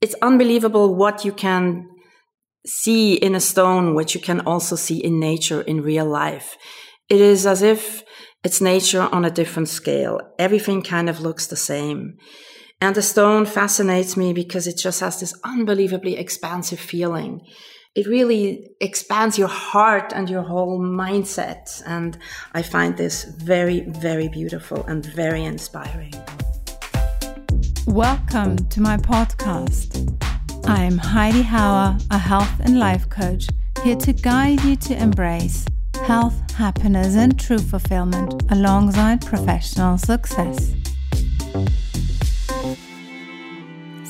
it's unbelievable what you can see in a stone, which you can also see in nature in real life. It is as if it's nature on a different scale. Everything kind of looks the same. And the stone fascinates me because it just has this unbelievably expansive feeling. It really expands your heart and your whole mindset. And I find this very, very beautiful and very inspiring. Welcome to my podcast. I'm Heidi Hauer, a health and life coach, here to guide you to embrace health, happiness, and true fulfillment alongside professional success.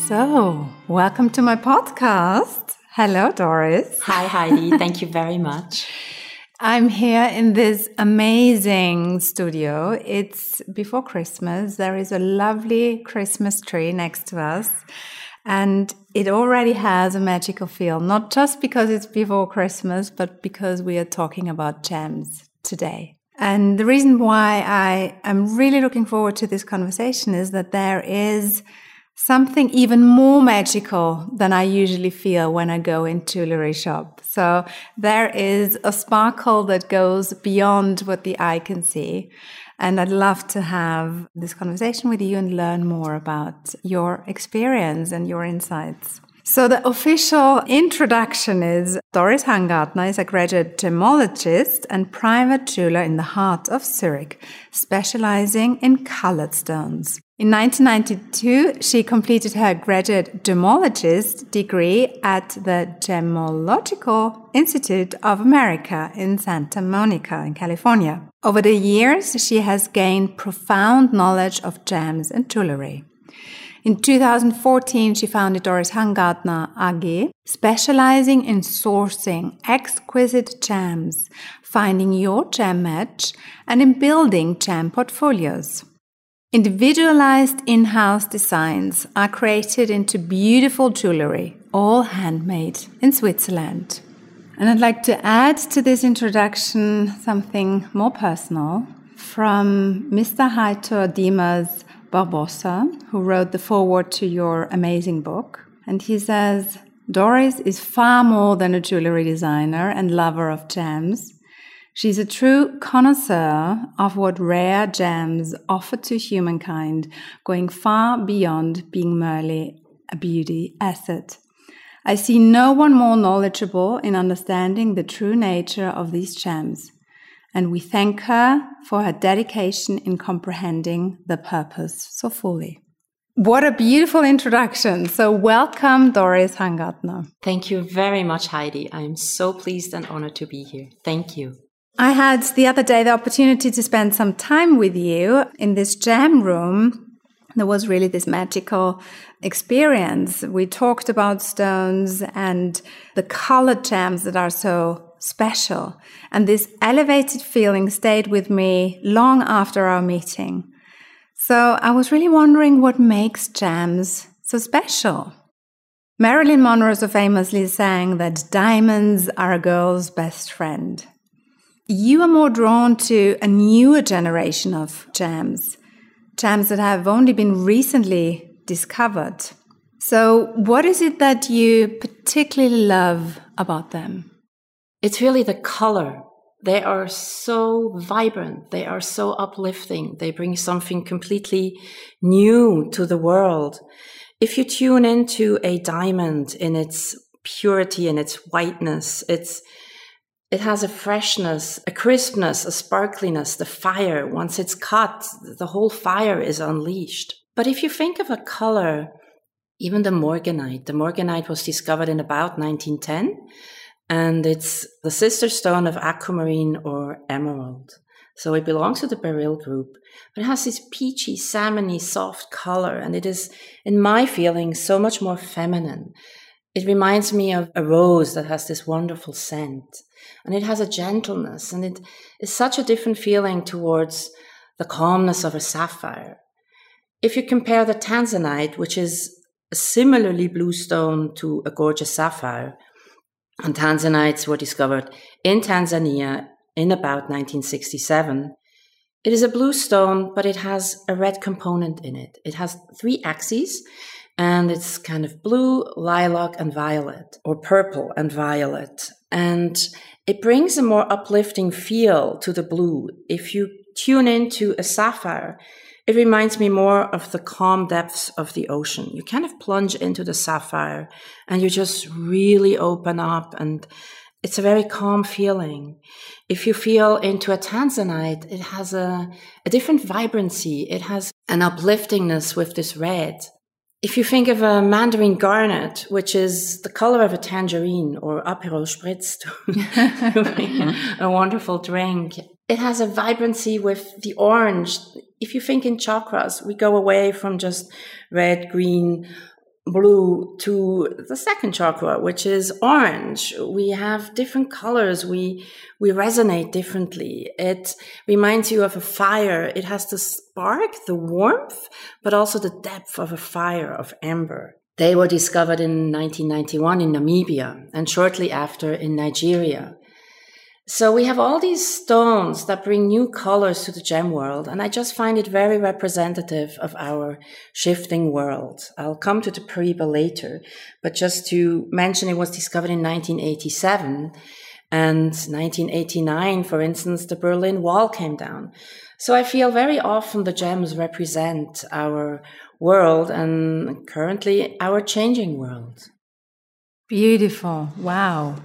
So, welcome to my podcast. Hello, Doris. Hi, Heidi. Thank you very much. I'm here in this amazing studio. It's before Christmas. There is a lovely Christmas tree next to us. And it already has a magical feel, not just because it's before Christmas, but because we are talking about gems today. And the reason why I am really looking forward to this conversation is that there is something even more magical than I usually feel when I go into jewelry shop. So there is a sparkle that goes beyond what the eye can see. And I'd love to have this conversation with you and learn more about your experience and your insights. So the official introduction is Doris Hangartner is a graduate gemologist and private jeweler in the heart of Zurich, specializing in colored stones. In 1992, she completed her graduate gemologist degree at the Gemological Institute of America in Santa Monica in California. Over the years, she has gained profound knowledge of gems and jewelry. In 2014, she founded Doris Hangartner AG, specializing in sourcing exquisite gems, finding your gem match, and in building gem portfolios. Individualized in-house designs are created into beautiful jewelry, all handmade in Switzerland. And I'd like to add to this introduction something more personal from Mr. Heitor Dimas Barbosa, who wrote the foreword to your amazing book. And he says, Doris is far more than a jewelry designer and lover of gems. She's a true connoisseur of what rare gems offer to humankind, going far beyond being merely a beauty asset. I see no one more knowledgeable in understanding the true nature of these gems and we thank her for her dedication in comprehending the purpose so fully. What a beautiful introduction. So, welcome, Doris Hangartner. Thank you very much, Heidi. I am so pleased and honored to be here. Thank you. I had the other day the opportunity to spend some time with you in this gem room. There was really this magical experience. We talked about stones and the colored gems that are so special. And this elevated feeling stayed with me long after our meeting. So I was really wondering what makes gems so special. Marilyn Monroe so famously sang that diamonds are a girl's best friend. You are more drawn to a newer generation of gems, gems that have only been recently discovered. So, what is it that you particularly love about them? It's really the color. They are so vibrant. They are so uplifting. They bring something completely new to the world. If you tune into a diamond in its purity and its whiteness, it's, it has a freshness, a crispness, a sparkliness, the fire. Once it's cut, the whole fire is unleashed. But if you think of a color, even the morganite, the morganite was discovered in about 1910 and it's the sister stone of aquamarine or emerald. So it belongs to the beryl group, but it has this peachy, salmony, soft color, and it is, in my feeling, so much more feminine. It reminds me of a rose that has this wonderful scent, and it has a gentleness, and it is such a different feeling towards the calmness of a sapphire. If you compare the tanzanite, which is a similarly blue stone to a gorgeous sapphire, and tanzanites were discovered in Tanzania in about 1967. It is a blue stone, but it has a red component in it. It has three axes, And it's kind of blue, lilac, and violet, or purple and violet. And it brings a more uplifting feel to the blue. If you tune into a sapphire, it reminds me more of the calm depths of the ocean. You kind of plunge into the sapphire and you just really open up and it's a very calm feeling. If you feel into a tanzanite, it has a, a different vibrancy. It has an upliftingness with this red. If you think of a mandarin garnet, which is the color of a tangerine or Aperol Spritz, a wonderful drink, it has a vibrancy with the orange. If you think in chakras, we go away from just red, green, blue to the second chakra, which is orange. We have different colors. We, we resonate differently. It reminds you of a fire. It has the spark, the warmth, but also the depth of a fire of amber. They were discovered in 1991 in Namibia and shortly after in Nigeria. So we have all these stones that bring new colors to the gem world, and I just find it very representative of our shifting world. I'll come to the Paraiba later, but just to mention it was discovered in 1987, and 1989, for instance, the Berlin Wall came down. So I feel very often the gems represent our world and currently our changing world. Beautiful. Wow.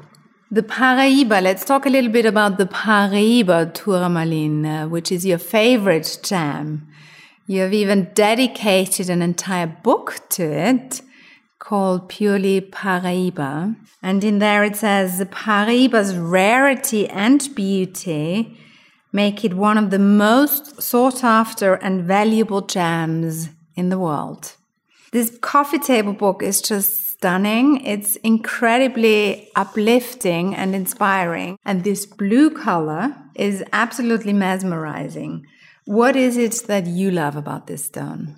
The Paraiba, let's talk a little bit about the Paraiba Tourmaline, uh, which is your favorite gem. You have even dedicated an entire book to it called Purely Paraiba. And in there it says the Paraiba's rarity and beauty make it one of the most sought after and valuable gems in the world. This coffee table book is just stunning. It's incredibly uplifting and inspiring. And this blue color is absolutely mesmerizing. What is it that you love about this stone?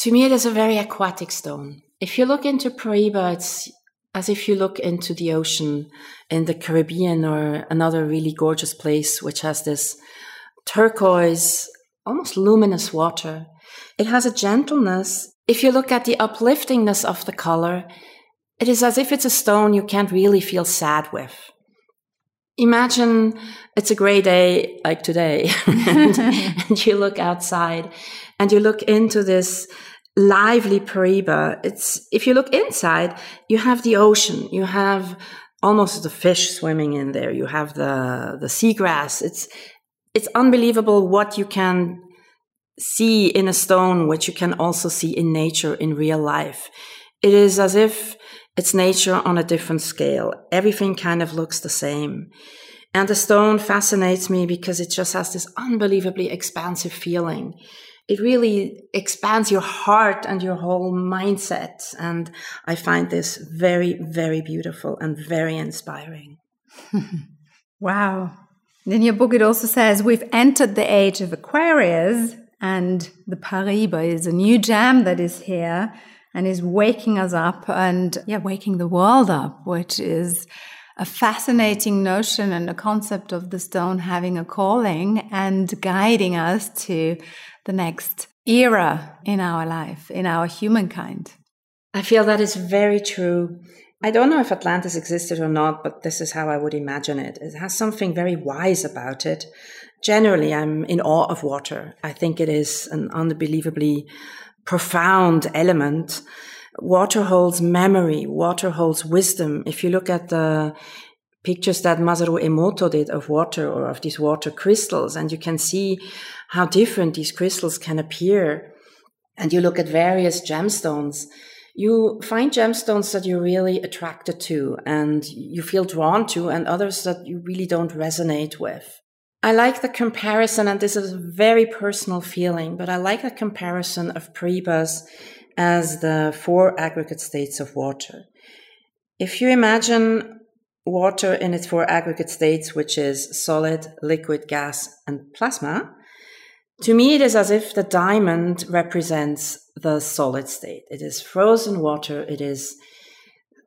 To me, it is a very aquatic stone. If you look into Paraiba, it's as if you look into the ocean in the Caribbean or another really gorgeous place, which has this turquoise, almost luminous water. It has a gentleness. If you look at the upliftingness of the color, it is as if it's a stone you can't really feel sad with. Imagine it's a gray day like today, and, and, you look outside and you look into this lively Paraiba. It's, if you look inside, you have the ocean, you have almost the fish swimming in there, you have the, the seagrass. It's, it's unbelievable what you can see in a stone, which you can also see in nature in real life. It is as if it's nature on a different scale. Everything kind of looks the same. And the stone fascinates me because it just has this unbelievably expansive feeling. It really expands your heart and your whole mindset. And I find this very, very beautiful and very inspiring. wow. In your book, it also says we've entered the age of Aquarius, and the Paraiba is a new gem that is here and is waking us up and yeah, waking the world up, which is a fascinating notion and a concept of the stone having a calling and guiding us to the next era in our life, in our humankind. I feel that is very true. I don't know if Atlantis existed or not, but this is how I would imagine it. It has something very wise about it. Generally, I'm in awe of water. I think it is an unbelievably profound element. Water holds memory. Water holds wisdom. If you look at the pictures that Masaru Emoto did of water or of these water crystals, and you can see how different these crystals can appear. And you look at various gemstones, you find gemstones that you're really attracted to and you feel drawn to, and others that you really don't resonate with. I like the comparison, and this is a very personal feeling, but I like the comparison of Paraibas as the four aggregate states of water. If you imagine water in its four aggregate states, which is solid, liquid, gas, and plasma, to me it is as if the diamond represents the solid state. It is frozen water, it is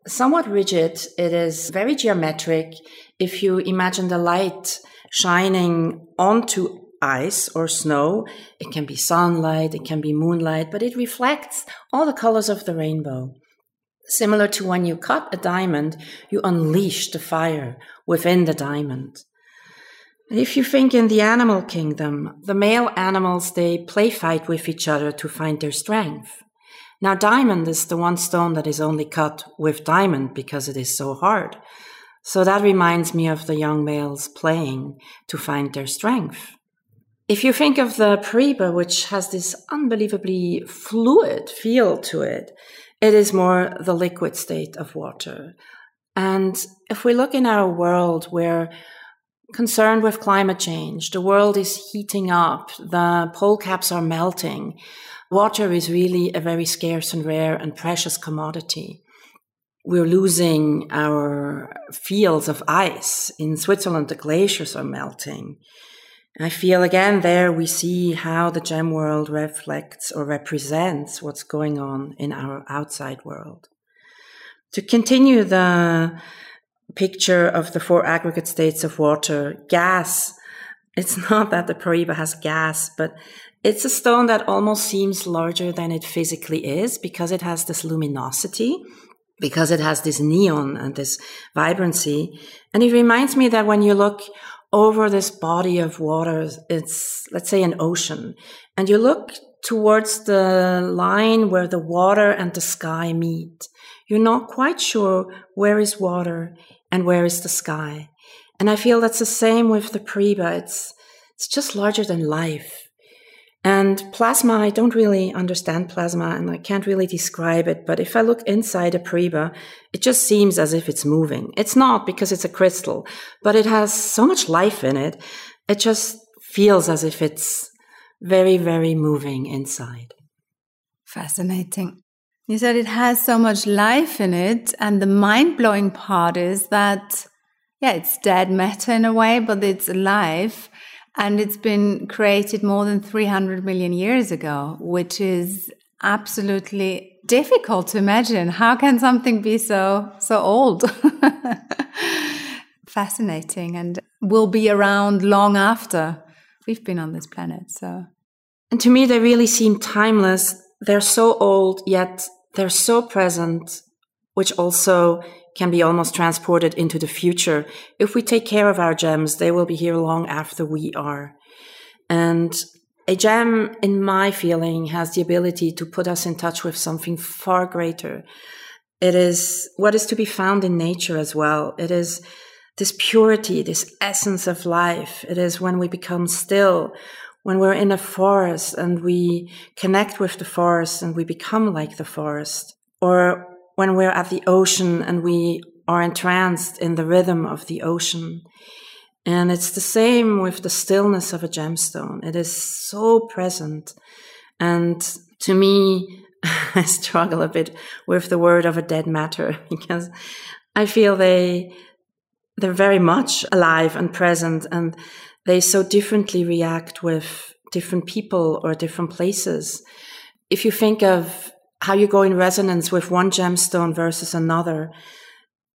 somewhat rigid, it is very geometric. If you imagine the light shining onto ice or snow. It can be sunlight, it can be moonlight, but it reflects all the colors of the rainbow. Similar to when you cut a diamond, you unleash the fire within the diamond. If you think in the animal kingdom, the male animals, they play fight with each other to find their strength. Now, diamond is the one stone that is only cut with diamond because it is so hard. So that reminds me of the young males playing to find their strength. If you think of the Paraíba, which has this unbelievably fluid feel to it, it is more the liquid state of water. And if we look in our world, we're concerned with climate change. The world is heating up. The pole caps are melting. Water is really a very scarce and rare and precious commodity. We're losing our fields of ice. In Switzerland, the glaciers are melting. I feel again there we see how the gem world reflects or represents what's going on in our outside world. To continue the picture of the four aggregate states of water, gas, it's not that the Paraíba has gas, but it's a stone that almost seems larger than it physically is because it has this luminosity, because it has this neon and this vibrancy. And it reminds me that when you look over this body of water, it's, let's say, an ocean, and you look towards the line where the water and the sky meet, you're not quite sure where is water and where is the sky. And I feel that's the same with the Paraíba. It's, it's just larger than life. And plasma, I don't really understand plasma and I can't really describe it. But if I look inside a Paraíba, it just seems as if it's moving. It's not because it's a crystal, but it has so much life in it. It just feels as if it's very, very moving inside. Fascinating. You said it has so much life in it. And the mind blowing part is that, yeah, it's dead matter in a way, but it's alive and it's been created more than 300 million years ago, which is absolutely difficult to imagine. How can something be so, so old? Fascinating and will be around long after we've been on this planet. So, and to me, they really seem timeless. They're so old, yet they're so present, which also can be almost transported into the future. If we take care of our gems, they will be here long after we are. And a gem, in my feeling, has the ability to put us in touch with something far greater. It is what is to be found in nature as well. It is this purity, this essence of life. It is when we become still, when we're in a forest and we connect with the forest and we become like the forest, or when we're at the ocean and we are entranced in the rhythm of the ocean. And it's the same with the stillness of a gemstone. It is so present. And to me, I struggle a bit with the word of a dead matter because I feel they, they're very much alive and present and they so differently react with different people or different places. If you think of how you go in resonance with one gemstone versus another.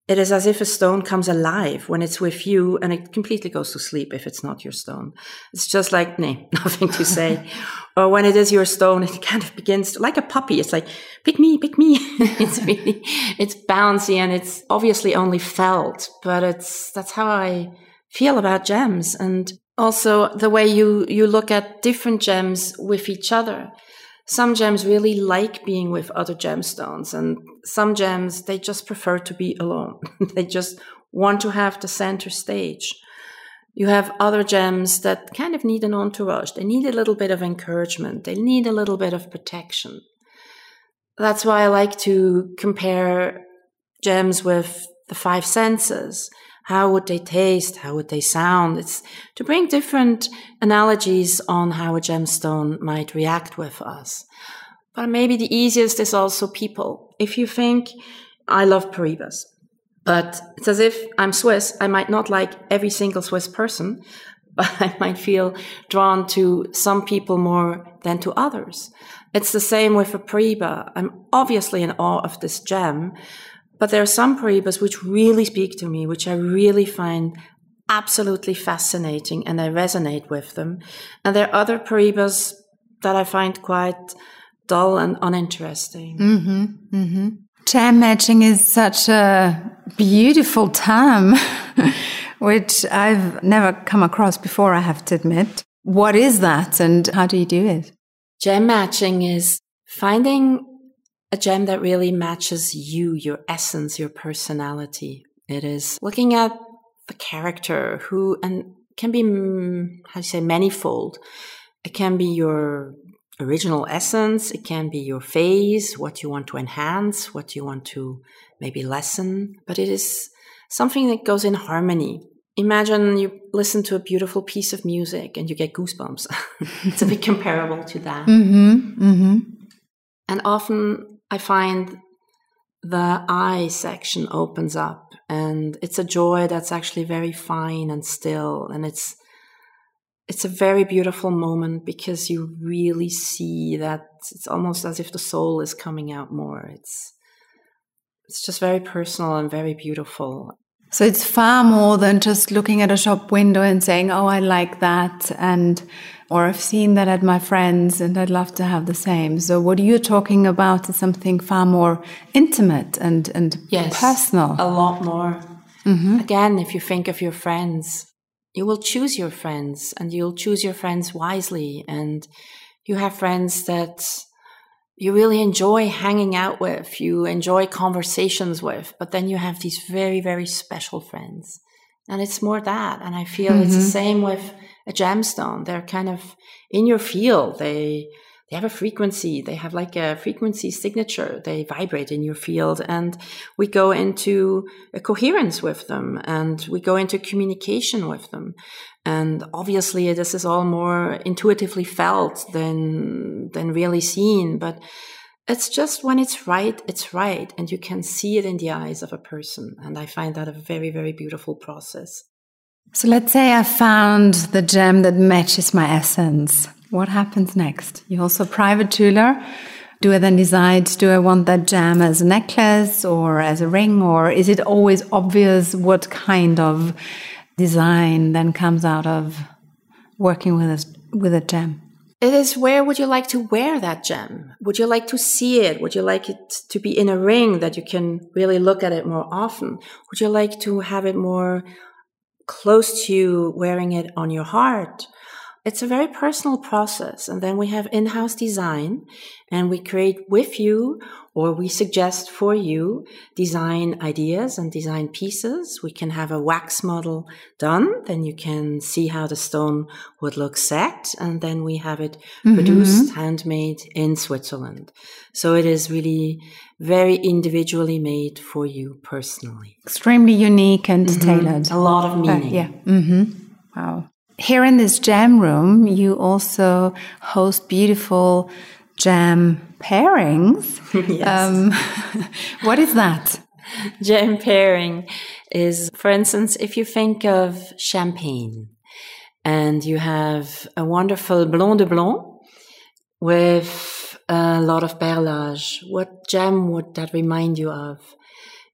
It is as if a stone comes alive when it's with you and it completely goes to sleep if it's not your stone. It's just like, nah, nothing to say. or when it is your stone, it kind of begins to, like a puppy. It's like, pick me, pick me. it's really, it's bouncy and it's obviously only felt, but it's, that's how I feel about gems. And also the way you, you look at different gems with each other some gems really like being with other gemstones and some gems they just prefer to be alone. They just want to have the center stage. You have other gems that kind of need an entourage. They need a little bit of encouragement. They need a little bit of protection. That's why i like to compare gems with the five senses how would they taste? How would they sound? It's to bring different analogies on how a gemstone might react with us. But maybe the easiest is also people. If you think, I love Paraíbas, but it's as if I'm Swiss, I might not like every single Swiss person, but I might feel drawn to some people more than to others. It's the same with a Paraíba. I'm obviously in awe of this gem, but there are some Paraibas which really speak to me, which I really find absolutely fascinating and I resonate with them. And there are other Paraibas that I find quite dull and uninteresting. Mm-hmm, mm-hmm. Gem matching is such a beautiful term, which I've never come across before, I have to admit. What is that and how do you do it? Gem matching is finding a gem that really matches you, your essence, your personality. It is looking at the character who, and can be, mm, how do you say, manifold. It can be your original essence. It can be your face, what you want to enhance, what you want to maybe lessen, but it is something that goes in harmony. Imagine you listen to a beautiful piece of music and you get goosebumps. it's a bit comparable to that. Mm-hmm, mm-hmm. And often I find the eye section opens up and it's a joy that's actually very fine and still and it's it's a very beautiful moment because you really see that it's almost as if the soul is coming out more. It's it's just very personal and very beautiful. So it's far more than just looking at a shop window and saying, "Oh, I like that," and or I've seen that at my friends and I'd love to have the same. So what you're talking about is something far more intimate and and yes, personal. A lot more. Mm-hmm. Again, if you think of your friends, you will choose your friends and you'll choose your friends wisely. And you have friends that you really enjoy hanging out with, you enjoy conversations with, but then you have these very, very special friends. And it's more that. And I feel mm-hmm. it's the mm-hmm. same with a gemstone. They're kind of in your field. They, they have a frequency. They have like a frequency signature. They vibrate in your field and we go into a coherence with them and we go into communication with them. And obviously this is all more intuitively felt than, than really seen, but it's just when it's right, it's right. And you can see it in the eyes of a person. And I find that a very, very beautiful process. So let's say I found the gem that matches my essence. What happens next? You're also a private jeweler. Do I then decide, do I want that gem as a necklace or as a ring? Or is it always obvious what kind of design then comes out of working with a, with a gem? It is where would you like to wear that gem? Would you like to see it? Would you like it to be in a ring that you can really look at it more often? Would you like to have it more close to you wearing it on your heart? It's a very personal process. And then we have in-house design and we create with you or we suggest for you design ideas and design pieces. We can have a wax model done. Then you can see how the stone would look set. And then we have it mm-hmm. produced, handmade in Switzerland. So it is really very individually made for you personally. Extremely unique and mm-hmm. tailored. A lot of meaning. Uh, yeah. Mm-hmm. Wow. Here in this gem room, you also host beautiful gem pairings. yes. Um, what is that? Gem pairing is, for instance, if you think of champagne and you have a wonderful Blanc de Blanc with a lot of perlage, what gem would that remind you of?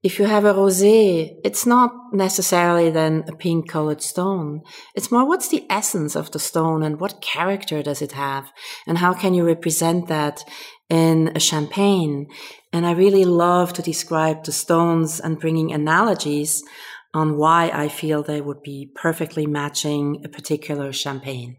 If you have a rosé, it's not necessarily then a pink colored stone. It's more what's the essence of the stone and what character does it have? And how can you represent that in a champagne? And I really love to describe the stones and bringing analogies on why I feel they would be perfectly matching a particular champagne.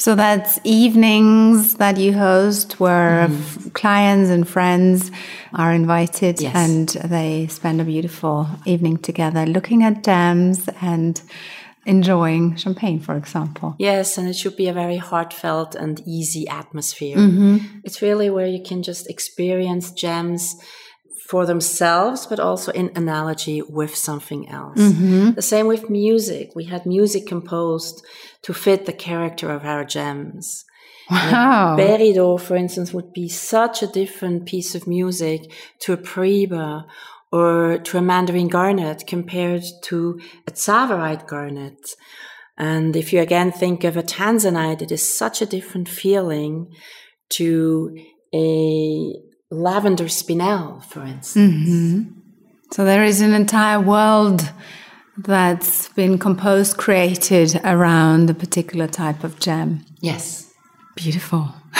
So that's evenings that you host where mm. clients and friends are invited yes. and they spend a beautiful evening together looking at gems and enjoying champagne, for example. Yes, and it should be a very heartfelt and easy atmosphere. Mm-hmm. It's really where you can just experience gems for themselves, but also in analogy with something else. Mm-hmm. The same with music. We had music composed to fit the character of our gems. Wow. Peridot, for instance, would be such a different piece of music to a Paraiba or to a Mandarin garnet compared to a Tsavorite garnet. And if you again think of a Tanzanite, it is such a different feeling to a lavender spinel, for instance. Mm-hmm. So there is an entire world that's been composed, created around a particular type of gem. Yes. Beautiful.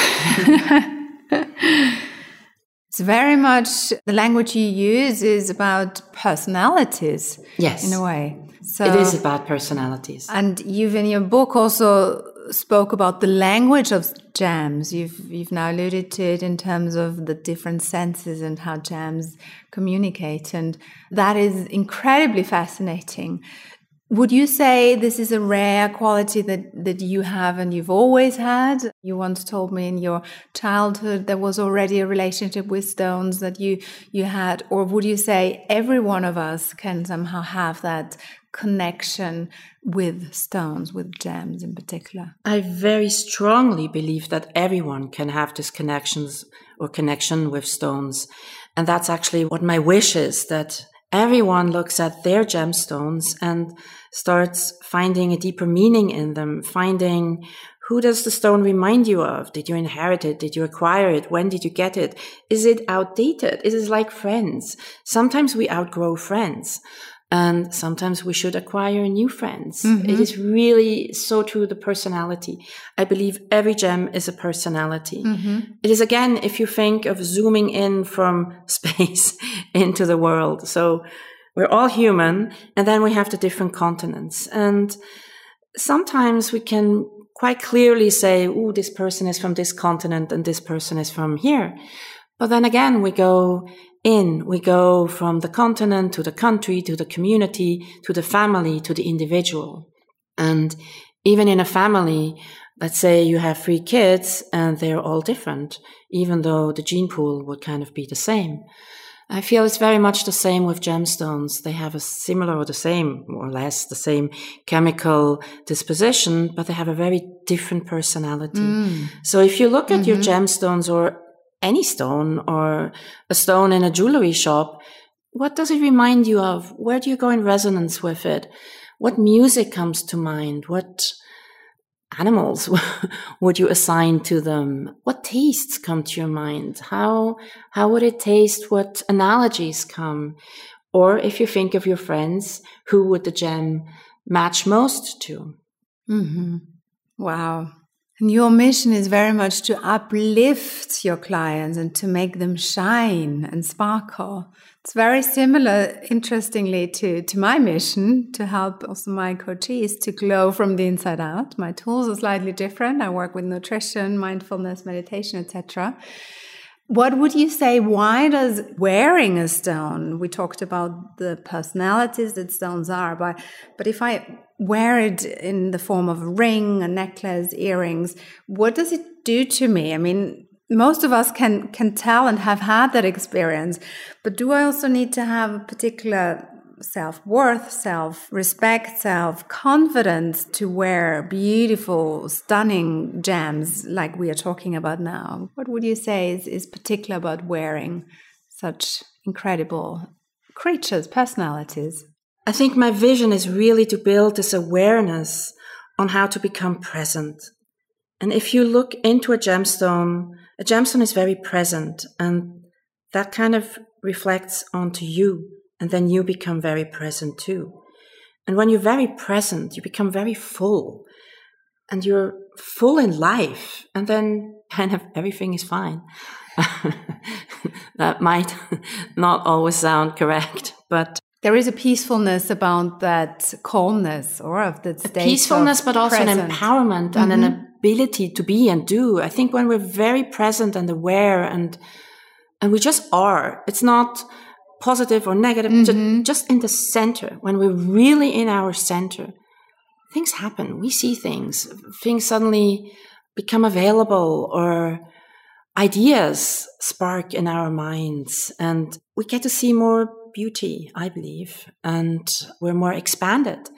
it's very much the language you use is about personalities. Yes. In a way. So it is about personalities. And you've in your book also spoke about the language of gems. You've you've now alluded to it in terms of the different senses and how gems communicate, and that is incredibly fascinating. Would you say this is a rare quality that, that you have and you've always had? You once told me in your childhood there was already a relationship with stones that you, you had, or would you say every one of us can somehow have that connection with stones, with gems in particular? I very strongly believe that everyone can have this connections or connection with stones. And that's actually what my wish is that everyone looks at their gemstones and starts finding a deeper meaning in them, finding who does the stone remind you of? Did you inherit it? Did you acquire it? When did you get it? Is it outdated? Is it like friends? Sometimes we outgrow friends. And sometimes we should acquire new friends. Mm-hmm. It is really so true the personality. I believe every gem is a personality. Mm-hmm. It is again, if you think of zooming in from space into the world. So we're all human and then we have the different continents. And sometimes we can quite clearly say, oh, this person is from this continent and this person is from here. But then again, we go in. We go from the continent to the country to the community to the family to the individual. And even in a family, let's say you have three kids and they're all different, even though the gene pool would kind of be the same. I feel it's very much the same with gemstones. They have a similar or the same, more or less, the same chemical disposition, but they have a very different personality. Mm. So if you look at mm-hmm. your gemstones or any stone or a stone in a jewelry shop, what does it remind you of? Where do you go in resonance with it? What music comes to mind? What animals would you assign to them? What tastes come to your mind? How, how would it taste? What analogies come? Or if you think of your friends, who would the gem match most to? Mm-hmm. Wow. And your mission is very much to uplift your clients and to make them shine and sparkle. It's very similar, interestingly, to, to my mission to help also my coaches to glow from the inside out. My tools are slightly different. I work with nutrition, mindfulness, meditation, etc. What would you say? Why does wearing a stone? We talked about the personalities that stones are, but but if I wear it in the form of a ring, a necklace, earrings, what does it do to me? I mean, most of us can can tell and have had that experience, but do I also need to have a particular self worth, self respect, self confidence to wear beautiful, stunning gems like we are talking about now. What would you say is, is particular about wearing such incredible creatures, personalities? I think my vision is really to build this awareness on how to become present. And if you look into a gemstone, a gemstone is very present and that kind of reflects onto you and then you become very present too. And when you're very present, you become very full and you're full in life. And then kind of everything is fine. that might not always sound correct, but there is a peacefulness about that calmness or of that state. peacefulness, but also present. an empowerment mm-hmm. and an mm-hmm. ability to be and do. I think when we're very present and aware and and we just are, it's not positive or negative, mm-hmm. just in the center, when we're really in our center, things happen. We see things. Things suddenly become available or ideas spark in our minds and we get to see more beauty, I believe, and we're more expanded.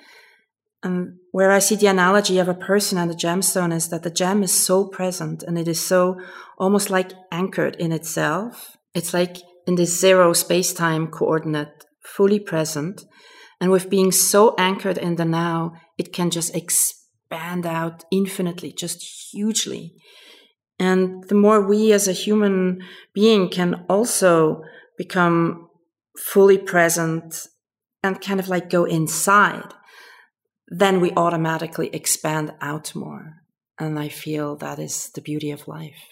And where I see the analogy of a person and a gemstone is that the gem is so present and it is so almost like anchored in itself. It's like in this zero space time coordinate, fully present. And with being so anchored in the now, it can just expand out infinitely, just hugely. And the more we as a human being can also become fully present and kind of like go inside, then we automatically expand out more. And I feel that is the beauty of life.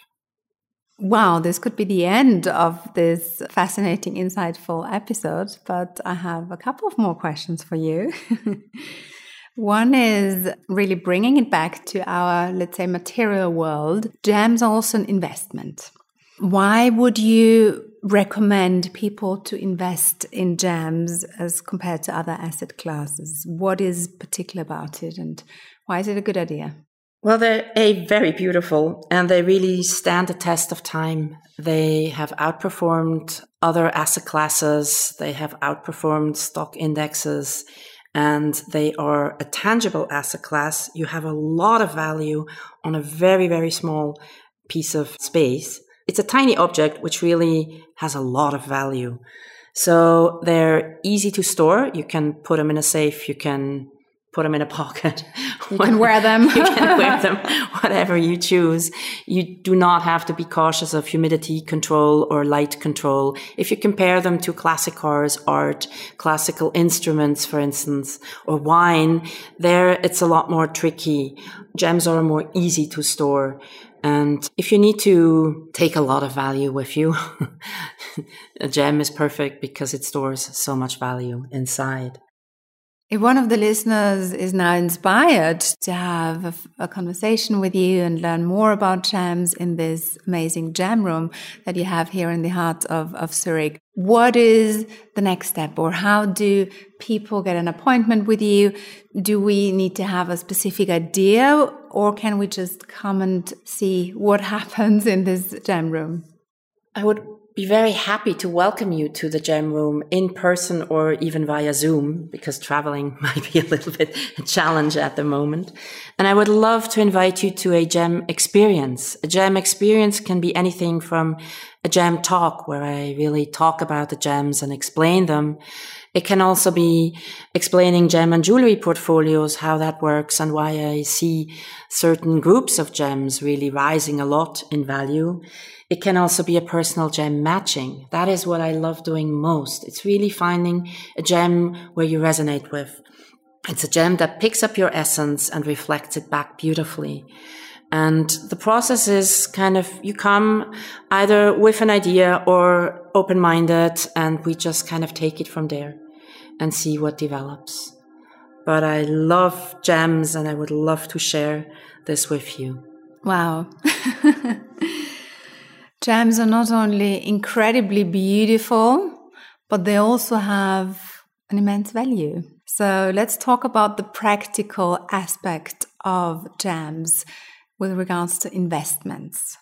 Wow, this could be the end of this fascinating, insightful episode, but I have a couple of more questions for you. One is really bringing it back to our, let's say, material world. Gems are also an investment. Why would you recommend people to invest in gems as compared to other asset classes? What is particular about it and why is it a good idea? Well, they're a very beautiful and they really stand the test of time. They have outperformed other asset classes. They have outperformed stock indexes and they are a tangible asset class. You have a lot of value on a very, very small piece of space. It's a tiny object which really has a lot of value. So they're easy to store. You can put them in a safe. You can put them in a pocket. You can wear them. you can wear them, whatever you choose. You do not have to be cautious of humidity control or light control. If you compare them to classic cars, art, classical instruments, for instance, or wine, there it's a lot more tricky. Gems are more easy to store. And if you need to take a lot of value with you, a gem is perfect because it stores so much value inside. If one of the listeners is now inspired to have a, a, conversation with you and learn more about gems in this amazing gem room that you have here in the heart of, of Zurich, what is the next step or how do people get an appointment with you? Do we need to have a specific idea or can we just come and see what happens in this gem room? I would be very happy to welcome you to the gem room in person or even via Zoom because traveling might be a little bit a challenge at the moment. And I would love to invite you to a gem experience. A gem experience can be anything from a gem talk where I really talk about the gems and explain them. It can also be explaining gem and jewelry portfolios, how that works and why I see certain groups of gems really rising a lot in value. It can also be a personal gem matching. That is what I love doing most. It's really finding a gem where you resonate with. It's a gem that picks up your essence and reflects it back beautifully. And the process is kind of, you come either with an idea or open minded and we just kind of take it from there and see what develops. But I love gems and I would love to share this with you. Wow. Gems are not only incredibly beautiful, but they also have an immense value. So let's talk about the practical aspect of gems with regards to investments.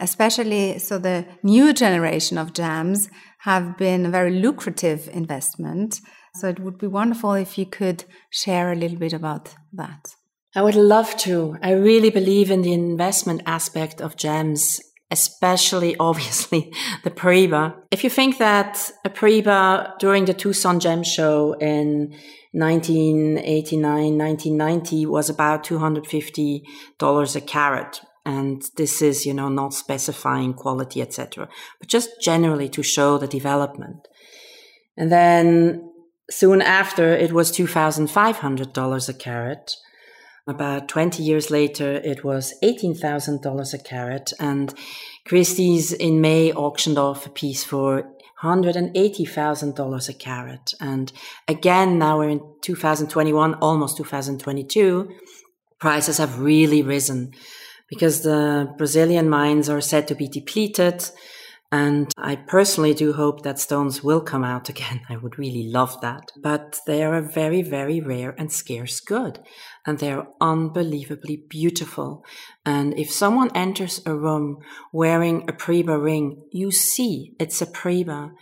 Especially, so the new generation of gems have been a very lucrative investment. So it would be wonderful if you could share a little bit about that. I would love to. I really believe in the investment aspect of gems especially obviously the Paraiba. If you think that a Paraiba during the Tucson Gem Show in 1989, 1990 was about $250 a carat. And this is, you know, not specifying quality, etc., but just generally to show the development. And then soon after, it was $2,500 a carat. About 20 years later, it was $18,000 a carat, and Christie's in May auctioned off a piece for $180,000 a carat. And again, now we're in 2021, almost 2022, prices have really risen because the Brazilian mines are said to be depleted. And I personally do hope that stones will come out again. I would really love that. But they are a very, very rare and scarce good. And they're unbelievably beautiful. And if someone enters a room wearing a Paraiba ring, you see it's a Paraiba.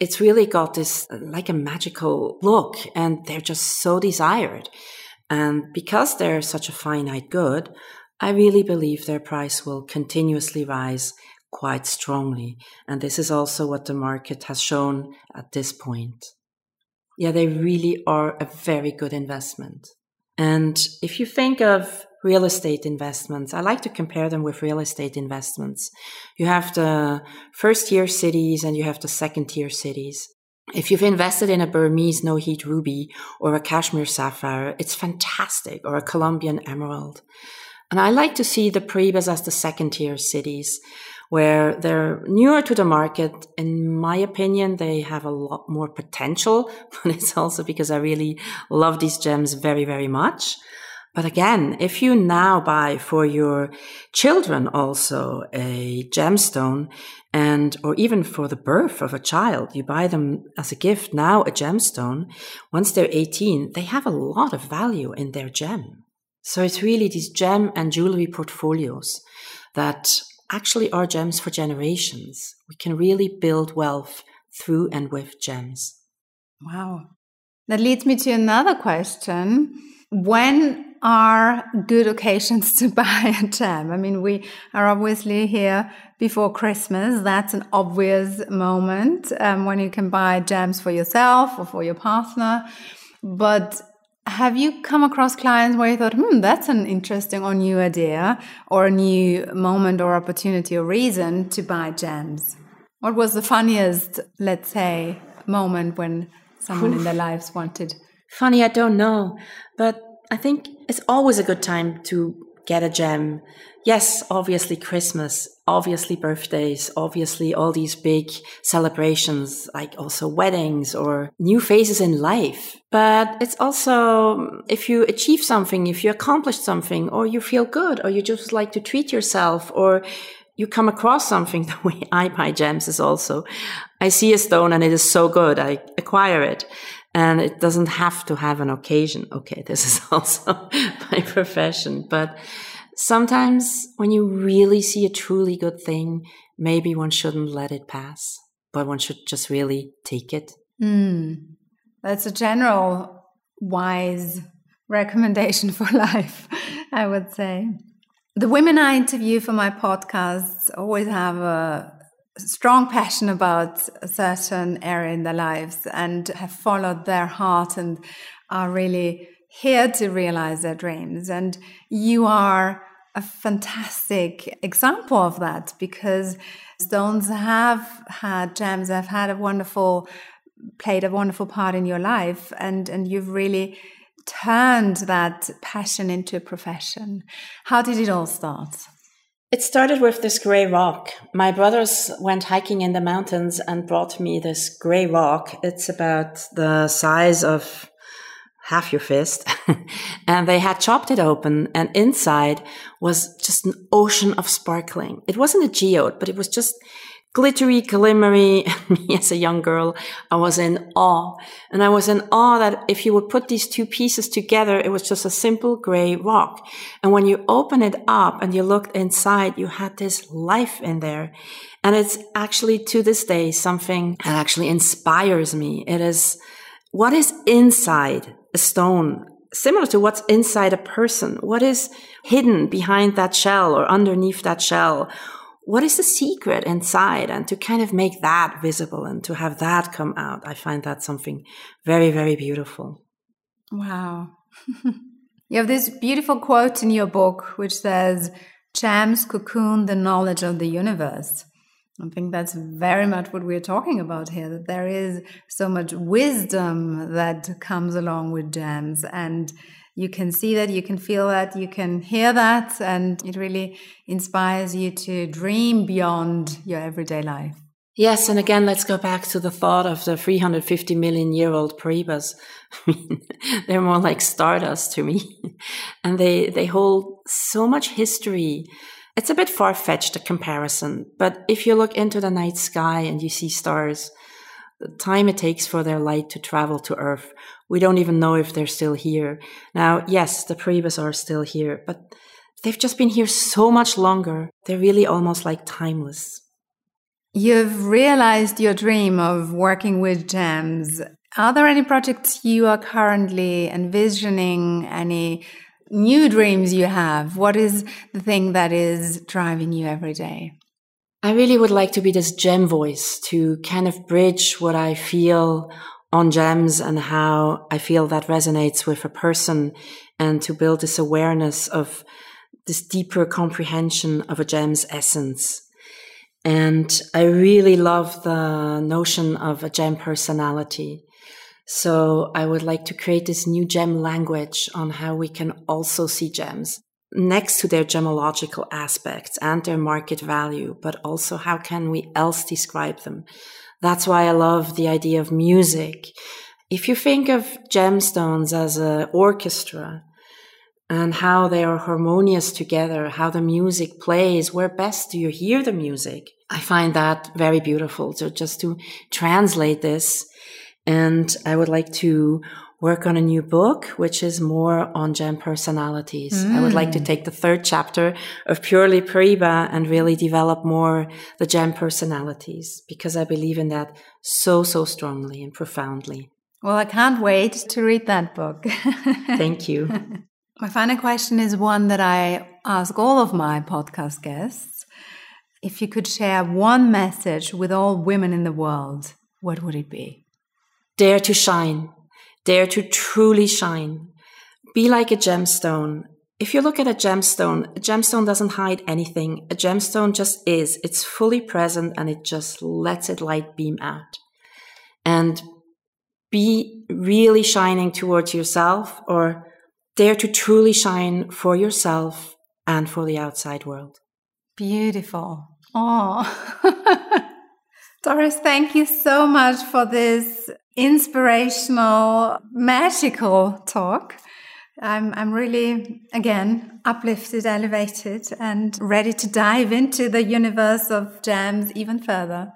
It's really got this uh, like a magical look and they're just so desired. And because they're such a finite good, I really believe their price will continuously rise quite strongly. And this is also what the market has shown at this point. Yeah, they really are a very good investment. And if you think of real estate investments, I like to compare them with real estate investments. You have the first tier cities and you have the second tier cities. If you've invested in a Burmese no heat ruby or a Kashmir sapphire, it's fantastic, or a Colombian emerald. And I like to see the Paraibas as the second tier cities where they're newer to the market. In my opinion, they have a lot more potential, but it's also because I really love these gems very, very much. But again, if you now buy for your children also a gemstone and, or even for the birth of a child, you buy them as a gift now a gemstone. Once they're 18, they have a lot of value in their gem. So it's really these gem and jewelry portfolios that actually are gems for generations. We can really build wealth through and with gems. Wow. That leads me to another question. When are good occasions to buy a gem? I mean, we are obviously here before Christmas. That's an obvious moment um, when you can buy gems for yourself or for your partner. But have you come across clients where you thought, hmm, that's an interesting or new idea or a new moment or opportunity or reason to buy gems? What was the funniest, let's say, moment when someone Oof. in their lives wanted? Funny, I don't know. But I think it's always a good time to get a gem. Yes, obviously Christmas, obviously birthdays, obviously all these big celebrations, like also weddings or new phases in life. But it's also if you achieve something, if you accomplish something, or you feel good, or you just like to treat yourself, or you come across something the way I buy gems is also I see a stone and it is so good, I acquire it and it doesn't have to have an occasion. Okay, this is also my profession, but sometimes when you really see a truly good thing, maybe one shouldn't let it pass, but one should just really take it. Mm. That's a general wise recommendation for life, I would say. The women I interview for my podcasts always have a strong passion about a certain area in their lives and have followed their heart and are really here to realize their dreams. And you are a fantastic example of that because stones have had gems, have had a wonderful, played a wonderful part in your life, and, and you've really turned that passion into a profession. How did it all start? It started with this gray rock. My brothers went hiking in the mountains and brought me this gray rock. It's about the size of half your fist. and they had chopped it open and inside was just an ocean of sparkling. It wasn't a geode, but it was just glittery, glimmery. me as a young girl, I was in awe. And I was in awe that if you would put these two pieces together, it was just a simple gray rock. And when you open it up and you looked inside, you had this life in there. And it's actually to this day something that actually inspires me. It is what is inside a stone similar to what's inside a person. What is hidden behind that shell or underneath that shell? What is the secret inside? And to kind of make that visible and to have that come out i find that something very very beautiful. Wow. You have this beautiful quote in your book which says gems cocoon the knowledge of the universe. I think that's very much what we're talking about here that there is so much wisdom that comes along with gems and you can see that, you can feel that, you can hear that, and it really inspires you to dream beyond your everyday life. Yes, and again, let's go back to the thought of the 350 million year old Paraibas. they're more like stardust to me. and they, they hold so much history. It's a bit far fetched, a comparison, but if you look into the night sky and you see stars, the time it takes for their light to travel to Earth. We don't even know if they're still here. Now, yes, the Paraibas are still here, but they've just been here so much longer. They're really almost like timeless. You've realized your dream of working with gems. Are there any projects you are currently envisioning? Any new dreams you have? What is the thing that is driving you every day? I really would like to be this gem voice to kind of bridge what I feel on gems and how I feel that resonates with a person and to build this awareness of this deeper comprehension of a gem's essence. And I really love the notion of a gem personality. So I would like to create this new gem language on how we can also see gems next to their gemological aspects and their market value, but also how can we else describe them? That's why I love the idea of music. If you think of gemstones as an orchestra and how they are harmonious together, how the music plays, where best do you hear the music? I find that very beautiful. So just to translate this, and I would like to work on a new book, which is more on gem personalities. Mm. I would like to mm. take the third chapter of purely Paraíba and really develop more the gem personalities because I believe in that so, so strongly and profoundly. Well, I can't wait to read that book. Thank you. My final question is one that I ask all of my podcast guests. If you could share one message with all women in the world, what would it be? Dare to shine Dare to truly shine. Be like a gemstone. If you look at a gemstone, a gemstone doesn't hide anything. A gemstone just is. It's fully present and it just lets its light beam out. And be really shining towards yourself or dare to truly shine for yourself and for the outside world. Beautiful. Oh. Doris, thank you so much for this inspirational, magical talk. I'm, I'm really, again, uplifted, elevated, and ready to dive into the universe of gems even further.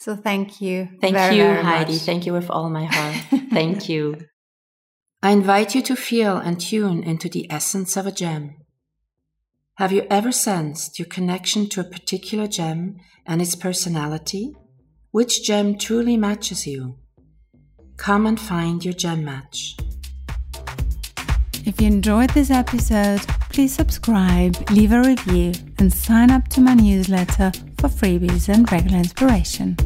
So thank you. Thank very, you, very Heidi. Much. Thank you with all my heart. thank you. I invite you to feel and tune into the essence of a gem. Have you ever sensed your connection to a particular gem and its personality? Which gem truly matches you? Come and find your gem match. If you enjoyed this episode, please subscribe, leave a review, and sign up to my newsletter for freebies and regular inspiration.